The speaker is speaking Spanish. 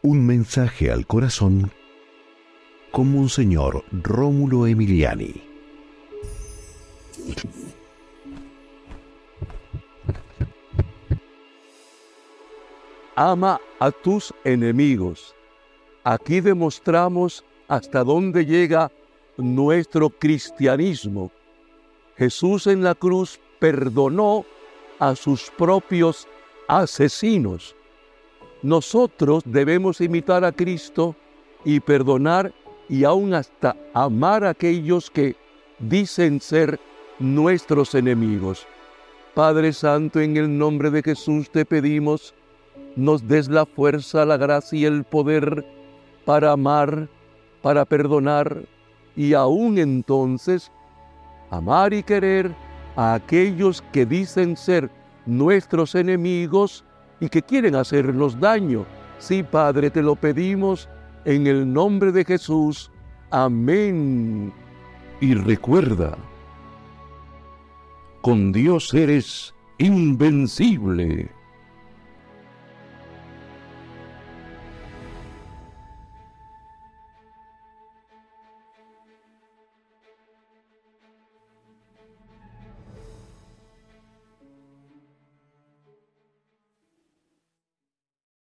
Un mensaje al corazón con Monseñor Rómulo Emiliani. Ama a tus enemigos. Aquí demostramos hasta dónde llega nuestro cristianismo. Jesús en la cruz perdonó a sus propios asesinos. Nosotros debemos imitar a Cristo y perdonar y aún hasta amar a aquellos que dicen ser nuestros enemigos. Padre Santo, en el nombre de Jesús te pedimos, nos des la fuerza, la gracia y el poder para amar, para perdonar y aún entonces amar y querer a aquellos que dicen ser nuestros enemigos y que quieren hacernos daño. Sí, Padre, te lo pedimos en el nombre de Jesús. Amén. Y recuerda, con Dios eres invencible.